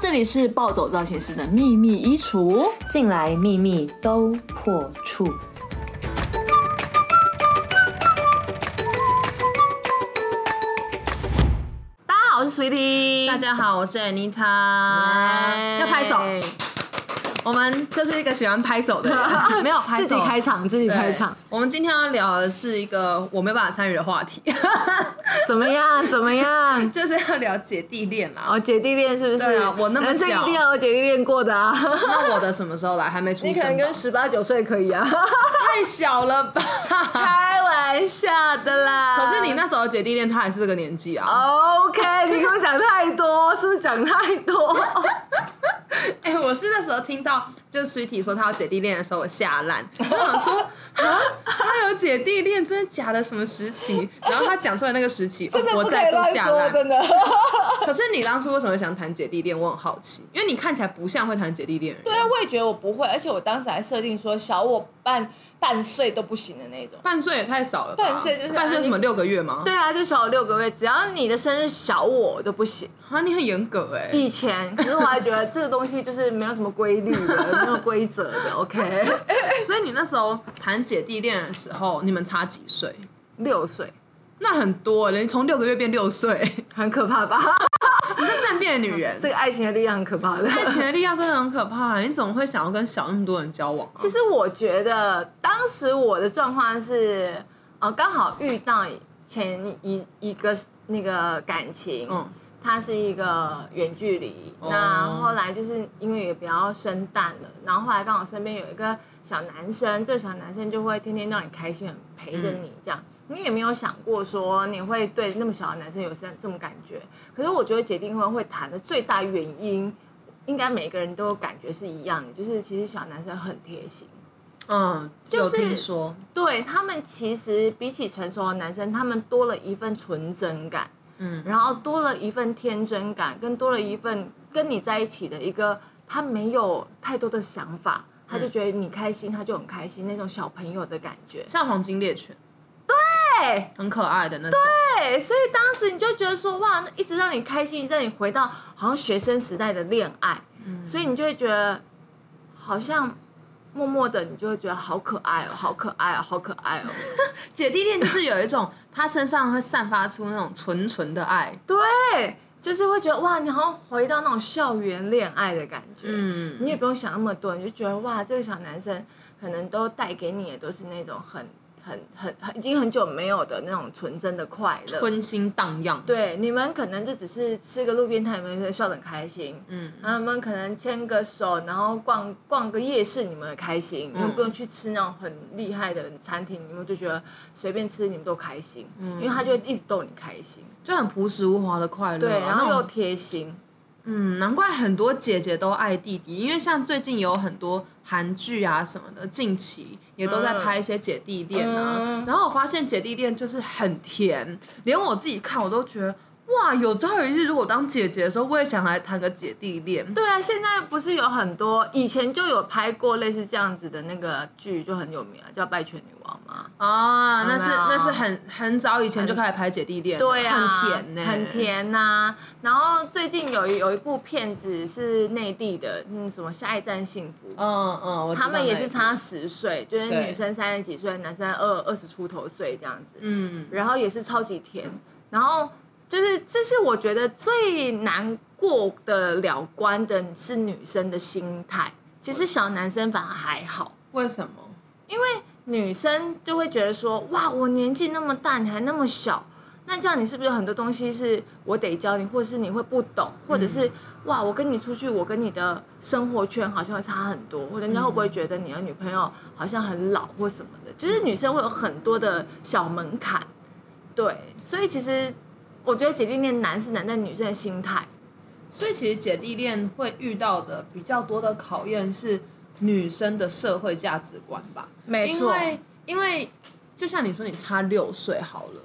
这里是暴走造型师的秘密衣橱，进来秘密都破处。大家好，我是 Sweetie，大家好，我是 Anita，要拍手。我们就是一个喜欢拍手的人，没有拍手，自己开场，自己开场。我们今天要聊的是一个我没办法参与的话题，怎么样？怎么样？就是要聊姐弟恋啦。哦，姐弟恋是不是？对啊，我那么小，一定要有姐弟恋过的啊。那我的什么时候来？还没出生。你可能跟十八九岁可以啊。太小了吧？开玩笑的啦。可是你那时候姐弟恋，他还是这个年纪啊。OK，你给我讲太多，是不是讲太多？哎，我是那时候听到就 Sweetie 说他有姐弟恋的时候，我吓烂。我想说啊，他有姐弟恋，真的假的？什么时期？然后他讲出来那个时期，我再度吓烂。真的。可是你当初为什么想谈姐弟恋？我很好奇，因为你看起来不像会谈姐弟恋人。对啊，我也觉得我不会，而且我当时还设定说小我半。半岁都不行的那种，半岁也太少了。半岁就是半岁什么六个月吗？对啊，就小我六个月，只要你的生日小我都不行。啊，你很严格哎。以前，可是我还觉得这个东西就是没有什么规律的，没有规则的。OK。所以你那时候谈姐弟恋的时候，你们差几岁？六岁。那很多，人从六个月变六岁，很可怕吧？你这善变的女人，这个爱情的力量很可怕的。爱情的力量真的很可怕，你怎么会想要跟小那么多人交往？其实我觉得当时我的状况是，呃，刚好遇到前一一个那个感情，嗯，它是一个远距离，那后来就是因为也比较生蛋了，然后后来刚好身边有一个小男生，这个小男生就会天天让你开心，陪着你这样。你也没有想过说你会对那么小的男生有这这么感觉，可是我觉得姐弟婚会谈的最大原因，应该每个人都有感觉是一样的，就是其实小男生很贴心。嗯，有听说，对他们其实比起成熟的男生，他们多了一份纯真感，嗯，然后多了一份天真感，跟多了一份跟你在一起的一个他没有太多的想法，他就觉得你开心，他就很开心那种小朋友的感觉，像黄金猎犬。对，很可爱的那种。对，所以当时你就觉得说，哇，一直让你开心，让你回到好像学生时代的恋爱，所以你就会觉得，好像默默的，你就会觉得好可爱哦，好可爱哦，好可爱哦。姐弟恋就是有一种，他身上会散发出那种纯纯的爱。对，就是会觉得哇，你好像回到那种校园恋爱的感觉。嗯，你也不用想那么多，你就觉得哇，这个小男生可能都带给你的都是那种很。很很很已经很久没有的那种纯真的快乐，春心荡漾。对，你们可能就只是吃个路边摊，你们笑得很开心。嗯，然后你们可能牵个手，然后逛逛个夜市，你们开心。你们不用去吃那种很厉害的餐厅，你们就觉得随便吃你们都开心。嗯，因为他就会一直逗你开心，就很朴实无华的快乐。对，然后又贴心。嗯，难怪很多姐姐都爱弟弟，因为像最近有很多韩剧啊什么的，近期也都在拍一些姐弟恋啊。然后我发现姐弟恋就是很甜，连我自己看我都觉得。哇，有朝一日如果当姐姐的时候，我也想来谈个姐弟恋。对啊，现在不是有很多以前就有拍过类似这样子的那个剧，就很有名啊，叫《拜权女王》吗？啊，那是那是很很早以前就开始拍姐弟恋，对啊，很甜呢，很甜呐。然后最近有有一部片子是内地的，嗯，什么《下一站幸福》？嗯嗯，他们也是差十岁，就是女生三十几岁，男生二二十出头岁这样子。嗯，然后也是超级甜，然后。就是这是我觉得最难过的了关的是女生的心态，其实小男生反而还好。为什么？因为女生就会觉得说，哇，我年纪那么大，你还那么小，那这样你是不是有很多东西是我得教你，或者是你会不懂，或者是哇，我跟你出去，我跟你的生活圈好像会差很多，或者人家会不会觉得你的女朋友好像很老或什么的？就是女生会有很多的小门槛，对，所以其实。我觉得姐弟恋难是难在女生的心态，所以其实姐弟恋会遇到的比较多的考验是女生的社会价值观吧。没错，因为因为就像你说，你差六岁好了，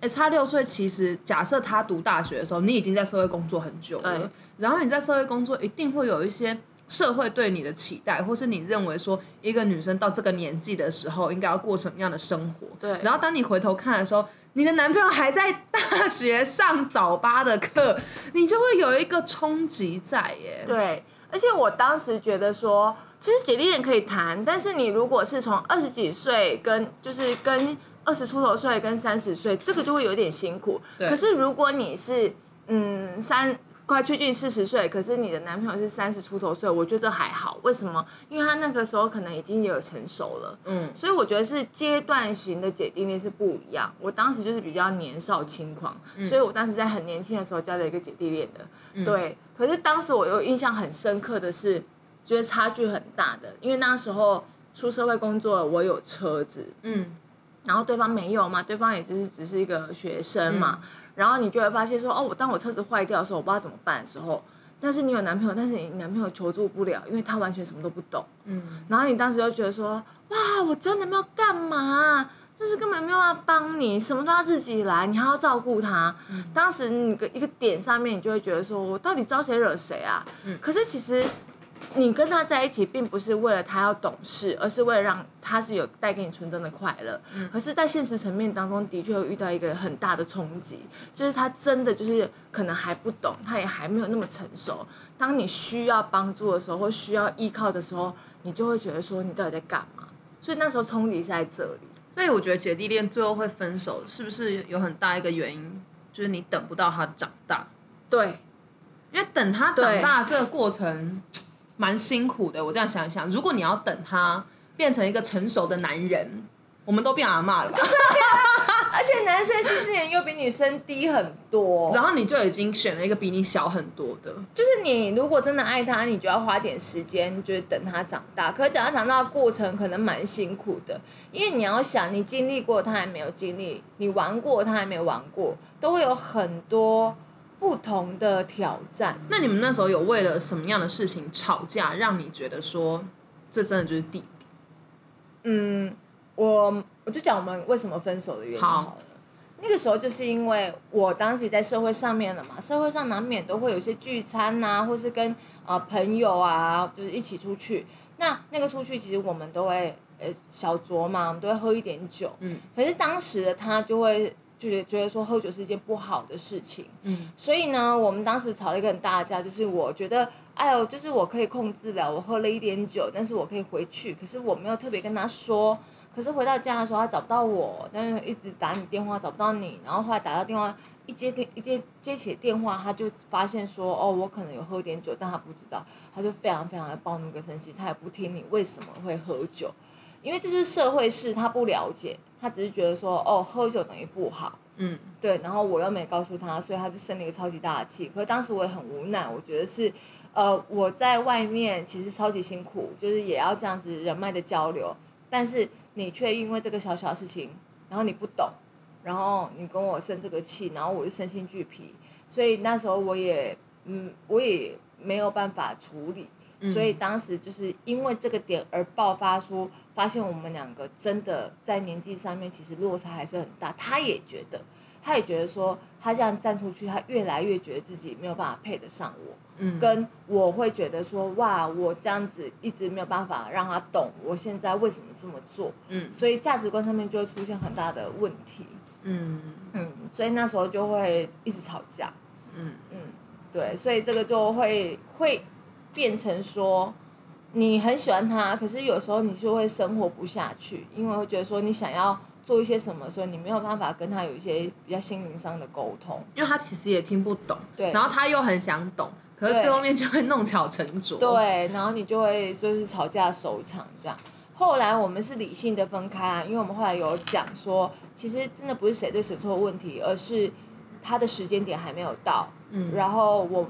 哎，差六岁，其实假设他读大学的时候，你已经在社会工作很久了，然后你在社会工作一定会有一些社会对你的期待，或是你认为说一个女生到这个年纪的时候应该要过什么样的生活。对，然后当你回头看的时候。你的男朋友还在大学上早八的课，你就会有一个冲击在耶。对，而且我当时觉得说，其实姐弟恋可以谈，但是你如果是从二十几岁跟就是跟二十出头岁跟三十岁，这个就会有点辛苦。可是如果你是嗯三。快接近四十岁，可是你的男朋友是三十出头岁，我觉得这还好。为什么？因为他那个时候可能已经也有成熟了，嗯，所以我觉得是阶段型的姐弟恋是不一样。我当时就是比较年少轻狂，所以我当时在很年轻的时候交了一个姐弟恋的，对。可是当时我又印象很深刻的是，觉得差距很大的，因为那时候出社会工作了，我有车子，嗯，然后对方没有嘛，对方也只是只是一个学生嘛。然后你就会发现说，哦，我当我车子坏掉的时候，我不知道怎么办的时候，但是你有男朋友，但是你男朋友求助不了，因为他完全什么都不懂。嗯。然后你当时就觉得说，哇，我真的没有干嘛？就是根本没有要帮你，什么都要自己来，你还要照顾他。当时你个一个点上面，你就会觉得说，我到底招谁惹谁啊？嗯。可是其实。你跟他在一起，并不是为了他要懂事，而是为了让他是有带给你纯真的快乐。嗯。可是，在现实层面当中，的确会遇到一个很大的冲击，就是他真的就是可能还不懂，他也还没有那么成熟。当你需要帮助的时候，或需要依靠的时候，你就会觉得说，你到底在干嘛？所以那时候冲击是在这里。所以我觉得姐弟恋最后会分手，是不是有很大一个原因，就是你等不到他长大？对，因为等他长大这个过程。蛮辛苦的，我这样想一想，如果你要等他变成一个成熟的男人，我们都变阿妈了吧？而且男生其实年又比女生低很多，然后你就已经选了一个比你小很多的。就是你如果真的爱他，你就要花点时间，就是等他长大。可是等他长大的过程可能蛮辛苦的，因为你要想，你经历过他还没有经历，你玩过他还没玩过，都会有很多。不同的挑战。那你们那时候有为了什么样的事情吵架，让你觉得说这真的就是弟弟？嗯，我我就讲我们为什么分手的原因好了。那个时候就是因为我当时在社会上面了嘛，社会上难免都会有一些聚餐呐，或是跟啊朋友啊，就是一起出去。那那个出去其实我们都会呃小酌嘛，我们都会喝一点酒。嗯。可是当时的他就会。就觉得说喝酒是一件不好的事情，嗯，所以呢，我们当时吵了一个很大的架，就是我觉得，哎呦，就是我可以控制了，我喝了一点酒，但是我可以回去，可是我没有特别跟他说，可是回到家的时候他找不到我，但是一直打你电话找不到你，然后后来打到电话一接电一接接起电话，他就发现说，哦，我可能有喝点酒，但他不知道，他就非常非常的暴怒跟生气，他也不听你为什么会喝酒。因为这是社会事，他不了解，他只是觉得说，哦，喝酒等于不好，嗯，对，然后我又没告诉他，所以他就生了一个超级大的气。可是当时我也很无奈，我觉得是，呃，我在外面其实超级辛苦，就是也要这样子人脉的交流，但是你却因为这个小小的事情，然后你不懂，然后你跟我生这个气，然后我就身心俱疲，所以那时候我也，嗯，我也没有办法处理。所以当时就是因为这个点而爆发出，发现我们两个真的在年纪上面其实落差还是很大。他也觉得，他也觉得说，他这样站出去，他越来越觉得自己没有办法配得上我。嗯，跟我会觉得说，哇，我这样子一直没有办法让他懂我现在为什么这么做。嗯，所以价值观上面就会出现很大的问题。嗯嗯，所以那时候就会一直吵架。嗯嗯，对，所以这个就会会。变成说，你很喜欢他，可是有时候你就会生活不下去，因为会觉得说你想要做一些什么，所以你没有办法跟他有一些比较心灵上的沟通，因为他其实也听不懂，对，然后他又很想懂，可是最后面就会弄巧成拙，对，然后你就会就是吵架收场这样。后来我们是理性的分开啊，因为我们后来有讲说，其实真的不是谁对谁错的问题，而是他的时间点还没有到，嗯，然后我。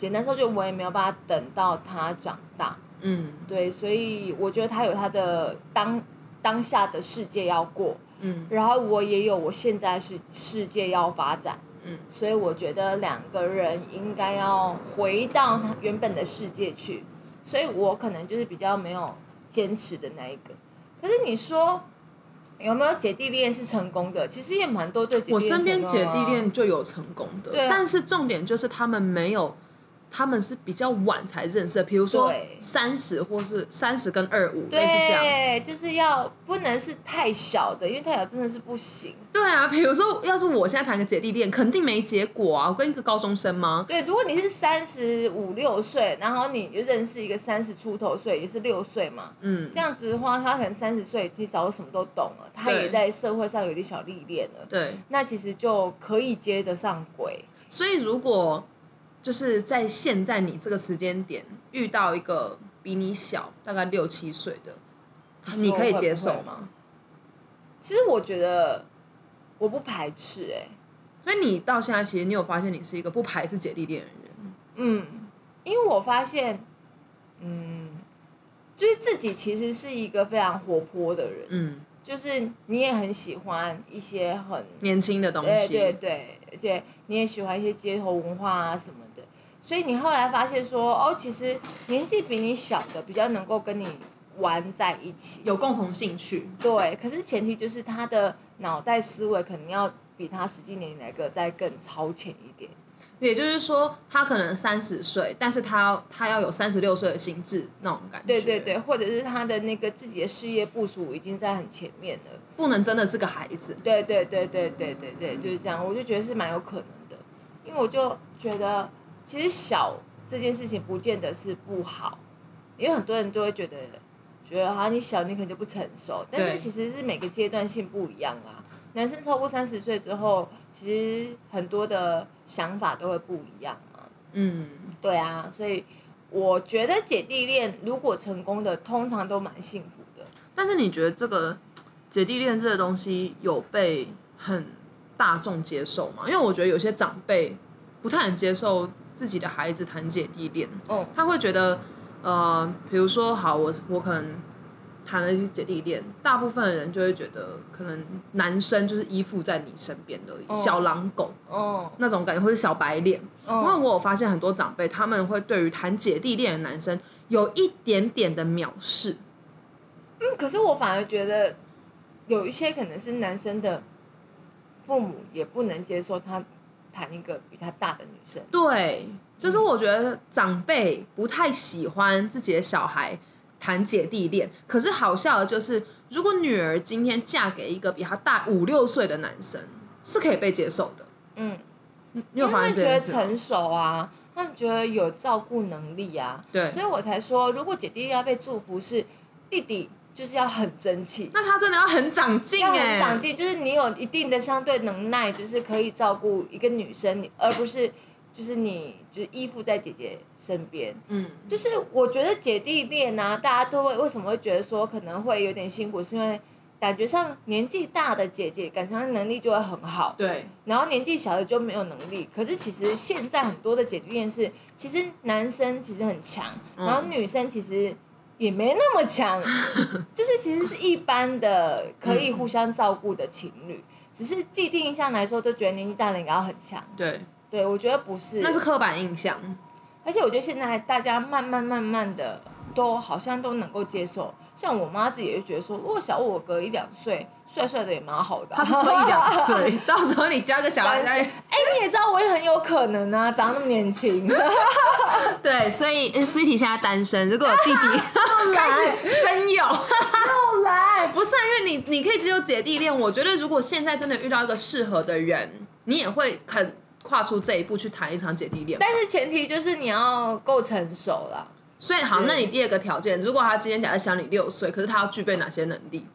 简单说，就我也没有办法等到他长大，嗯，对，所以我觉得他有他的当当下的世界要过，嗯，然后我也有我现在是世界要发展，嗯，所以我觉得两个人应该要回到他原本的世界去，所以我可能就是比较没有坚持的那一个。可是你说有没有姐弟恋是成功的？其实也蛮多对姐弟我身边姐弟恋就有成功的，对，但是重点就是他们没有。他们是比较晚才认识，比如说三十或是三十跟二五，类似这样。对，就是要不能是太小的，因为太小真的是不行。对啊，比如说要是我现在谈个姐弟恋，肯定没结果啊。我跟一个高中生吗？对，如果你是三十五六岁，然后你就认识一个三十出头岁，也是六岁嘛，嗯，这样子的话，他可能三十岁其实早就什么都懂了，他也在社会上有点小历练了。对，那其实就可以接得上轨。所以如果就是在现在你这个时间点遇到一个比你小大概六七岁的，你可以接受吗？其实我觉得我不排斥哎，所以你到现在其实你有发现你是一个不排斥姐弟恋的人？嗯，因为我发现，嗯，就是自己其实是一个非常活泼的人，嗯，就是你也很喜欢一些很年轻的东西，对对对，而且你也喜欢一些街头文化啊什么。所以你后来发现说，哦，其实年纪比你小的比较能够跟你玩在一起，有共同兴趣。对，可是前提就是他的脑袋思维肯定要比他实际年龄来个再更超前一点。也就是说，他可能三十岁，但是他他要有三十六岁的心智那种感觉。对对对，或者是他的那个自己的事业部署已经在很前面了，不能真的是个孩子。对对对对对对对，就是这样。我就觉得是蛮有可能的，因为我就觉得。其实小这件事情不见得是不好，因为很多人都会觉得，觉得哈你小你可能就不成熟，但是其实是每个阶段性不一样啊。男生超过三十岁之后，其实很多的想法都会不一样嘛。嗯，对啊，所以我觉得姐弟恋如果成功的，通常都蛮幸福的。但是你觉得这个姐弟恋这个东西有被很大众接受吗？因为我觉得有些长辈不太能接受。自己的孩子谈姐弟恋，嗯，他会觉得，呃，比如说，好，我我可能谈了一些姐弟恋，大部分的人就会觉得，可能男生就是依附在你身边的小狼狗，哦，那种感觉，或者小白脸。因为我有发现很多长辈，他们会对于谈姐弟恋的男生有一点点的藐视。嗯，可是我反而觉得，有一些可能是男生的父母也不能接受他。谈一个比他大的女生，对，就是我觉得长辈不太喜欢自己的小孩谈姐弟恋。可是好笑的就是，如果女儿今天嫁给一个比她大五六岁的男生，是可以被接受的。嗯，你有发现这件事？成熟啊，他们觉得有照顾能力啊，对，所以我才说，如果姐弟要被祝福，是弟弟。就是要很争气，那他真的要很长进哎，长进就是你有一定的相对能耐，就是可以照顾一个女生，而不是就是你就是依附在姐姐身边。嗯，就是我觉得姐弟恋啊，大家都会为什么会觉得说可能会有点辛苦，是因为感觉上年纪大的姐姐感觉上能力就会很好，对，然后年纪小的就没有能力。可是其实现在很多的姐弟恋是，其实男生其实很强，然后女生其实。也没那么强，就是其实是一般的可以互相照顾的情侣，只是既定印象来说都觉得年纪大了应该要很强。对，对我觉得不是，那是刻板印象。而且我觉得现在大家慢慢慢慢的都好像都能够接受。像我妈自己也觉得说，我小我哥一两岁，帅帅的也蛮好的。他是说一两 岁，到时候你加个小孩，哎，你也知道我也很有可能啊，长那么年轻。对，所以 Sweetie 现在单身，如果有弟弟，开始真有，又来，不是因为你你可以只有姐弟恋，我觉得如果现在真的遇到一个适合的人，你也会肯跨出这一步去谈一场姐弟恋。但是前提就是你要够成熟了。所以好，那你第二个条件，如果他今天假设小你六岁，可是他要具备哪些能力？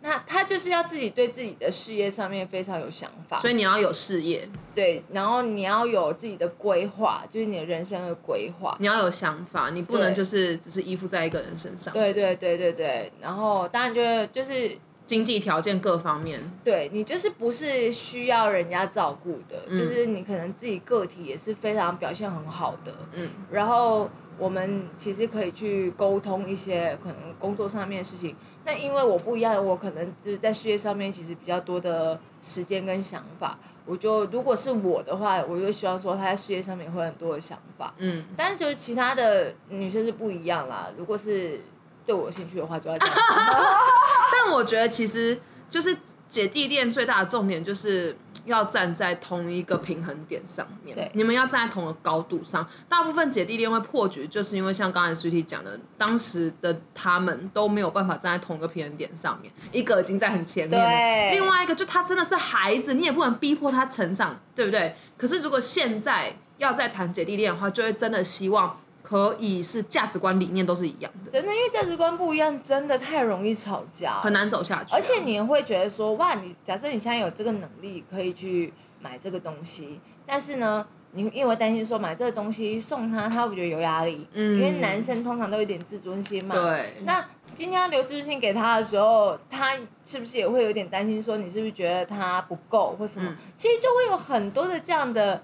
那他就是要自己对自己的事业上面非常有想法。所以你要有事业，对，然后你要有自己的规划，就是你的人生的规划。你要有想法，你不能就是只是依附在一个人身上。对对对对对，然后当然就是就是经济条件各方面，对你就是不是需要人家照顾的，就是你可能自己个体也是非常表现很好的，嗯，然后。我们其实可以去沟通一些可能工作上面的事情。那因为我不一样，我可能就是在事业上面其实比较多的时间跟想法。我就如果是我的话，我就希望说他在事业上面会很多的想法。嗯。但是就是其他的女生是不一样啦。如果是对我有兴趣的话，就要讲。但我觉得其实就是姐弟恋最大的重点就是，要站在同一个平衡点上面，对你们要站在同一个高度上。大部分姐弟恋会破局，就是因为像刚才 Sweetie 讲的，当时的他们都没有办法站在同一个平衡点上面，一个已经在很前面了，对另外一个就他真的是孩子，你也不能逼迫他成长，对不对？可是如果现在要再谈姐弟恋的话，就会真的希望可以是价值观理念都是一样的，真的，因为价值观不一样，真的太容易吵架，很难走下去啊、而且你会觉得说，哇，你假设你现在有这个能力可以去买这个东西，但是呢，你因为担心说买这个东西送他，他会不会觉得有压力？嗯因为男生通常都有点自尊心嘛。。对，那今天要留自尊心给他的时候，他是不是也会有点担心说，你是不是觉得他不够或什么？嗯其实就会有很多的这样的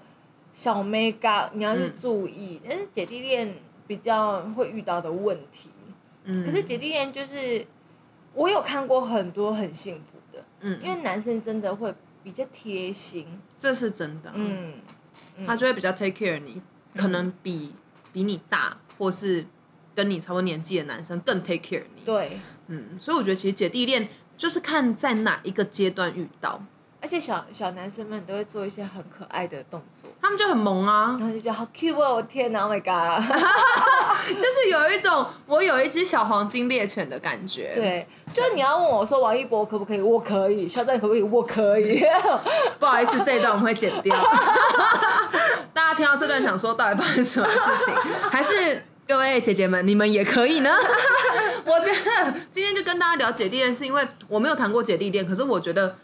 小 mega，你要去嗯注意。但是姐弟恋比较会遇到的问题。嗯。可是姐弟恋就是，我有看过很多很幸福的，嗯，因为男生真的会比较贴心，这是真的，嗯，他就会比较 take care 你，可能比比你大或是跟你差不多年纪的男生更 take care 你。，对，嗯，所以我觉得其实姐弟恋就是看在哪一个阶段遇到，而且小小男生们都会做一些很可爱的动作，他们就很萌啊，然后就觉得好 cute 哦，我天哪，Oh my god，就是有一种我有一只小黄金猎犬的感觉。，对，就你要问我说王一博可不可以，我可以，肖战可不可以，我可以，不好意思，这一段我们会剪掉。大家听到这段想说到底发生什么事情？还是各位姐姐们，你们也可以呢？我觉得今天就跟大家聊姐弟恋，是因为我没有谈过姐弟恋，可是我觉得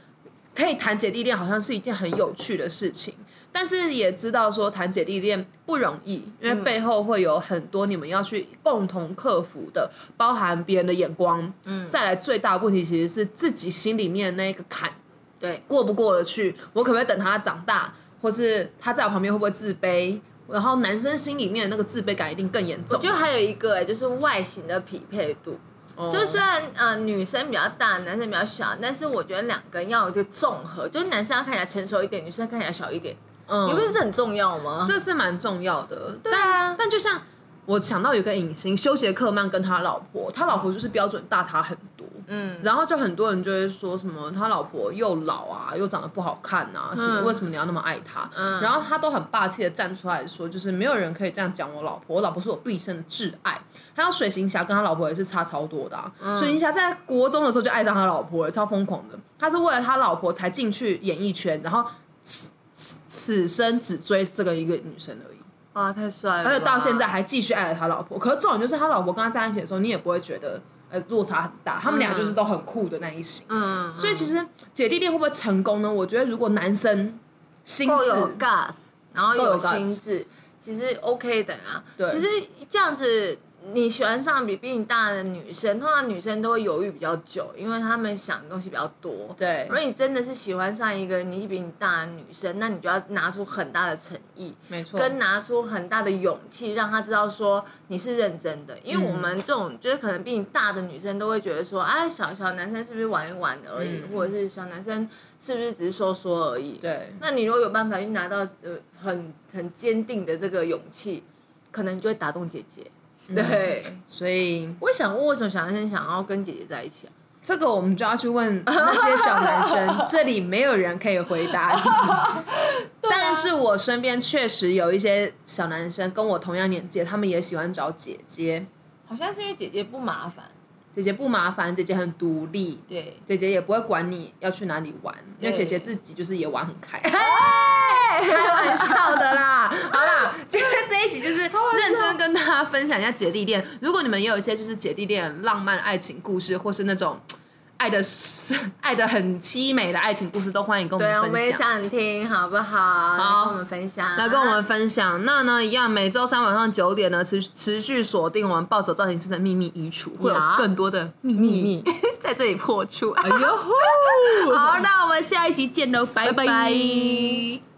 可以谈姐弟恋，好像是一件很有趣的事情。但是也知道说谈姐弟恋不容易，因为背后会有很多你们要去共同克服的，包含别人的眼光，嗯，再来最大的问题其实是自己心里面的那个坎，对，过不过得去，我可不可以等他长大，或是他在我旁边会不会自卑？然后男生心里面的那个自卑感一定更严重。我觉得还有一个、欸、就是外形的匹配度。哦就虽然呃女生比较大，男生比较小，但是我觉得两个人要有一个综合，就是男生要看起来成熟一点，女生看起来小一点，嗯你不觉得这很重要吗？这是蛮重要的。对啊但但就像我想到有个影星休杰克曼跟他老婆，他老婆就是标准大他很多。嗯，然后就很多人就会说什么他老婆又老啊，又长得不好看啊，什么、嗯为什么你要那么爱他？嗯然后他都很霸气的站出来说，就是没有人可以这样讲我老婆，我老婆是我毕生的挚爱。还有水行侠跟他老婆也是差超多的、啊，嗯水行侠在国中的时候就爱上他老婆了，超疯狂的。他是为了他老婆才进去演艺圈，然后此此此生只追这个一个女生而已。哇，太帅了！而且到现在还继续爱着他老婆。可是重点就是他老婆跟他在一起的时候，你也不会觉得呃落差很大，他们俩就是都很酷的那一型。嗯，所以其实姐弟恋会不会成功呢？我觉得如果男生心智有 gas，然后够有有 guts 心智，其实 OK 的啊。对其实这样子，你喜欢上比比你大的女生，通常女生都会犹豫比较久，因为她们想的东西比较多。对如果你真的是喜欢上一个年纪比你大的女生，那你就要拿出很大的诚意，没错，跟拿出很大的勇气，让她知道说你是认真的。因为我们这种就是可能比你大的女生都会觉得说，哎，小小男生是不是玩一玩而已，嗯或者是小男生是不是只是说说而已。对那你如果有办法去拿到呃很很坚定的这个勇气，可能就会打动姐姐。对，所以我也想问，为什么小男生想要跟姐姐在一起啊？这个我们就要去问那些小男生，这里没有人可以回答你。但是我身边确实有一些小男生跟我同样年纪，他们也喜欢找姐姐。好像是因为姐姐不麻烦。姐姐不麻烦，姐姐很独立，对，姐姐也不会管你要去哪里玩，因为姐姐自己就是也玩很开。开玩笑的啦，好啦，今天这一集就是认真跟大家分享一下姐弟恋。如果你们也有一些就是姐弟恋浪漫爱情故事，或是那种爱的爱的很凄美的爱情故事，都欢迎跟我对啊，我们也们分享。想听，好不好？好。跟我们分享，来跟我们分享，那呢一样，每周三晚上九点呢，持持续锁定我们暴走造型师的秘密衣橱，会有更多的秘秘密。密 在这里破处。哎呦，好，那我们下一集见喽，拜拜。拜拜